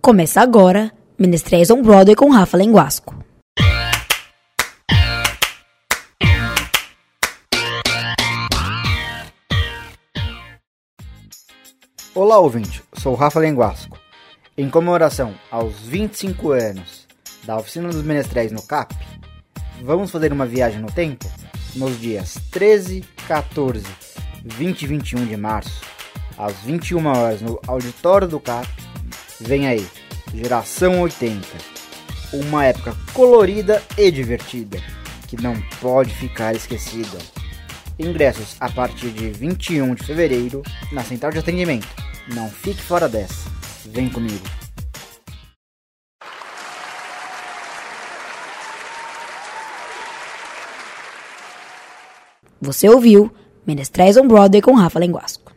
Começa agora Menestréis on Broadway com Rafa Lenguasco. Olá, ouvinte. Sou Rafa Lenguasco. Em comemoração aos 25 anos da Oficina dos Menestréis no CAP, vamos fazer uma viagem no tempo nos dias 13, 14, 20 e 21 de março, às 21 horas no auditório do CAP. Vem aí, Geração 80. Uma época colorida e divertida, que não pode ficar esquecida. Ingressos a partir de 21 de fevereiro na central de atendimento. Não fique fora dessa. Vem comigo. Você ouviu Menestréis on Broadway com Rafa Lenguasco.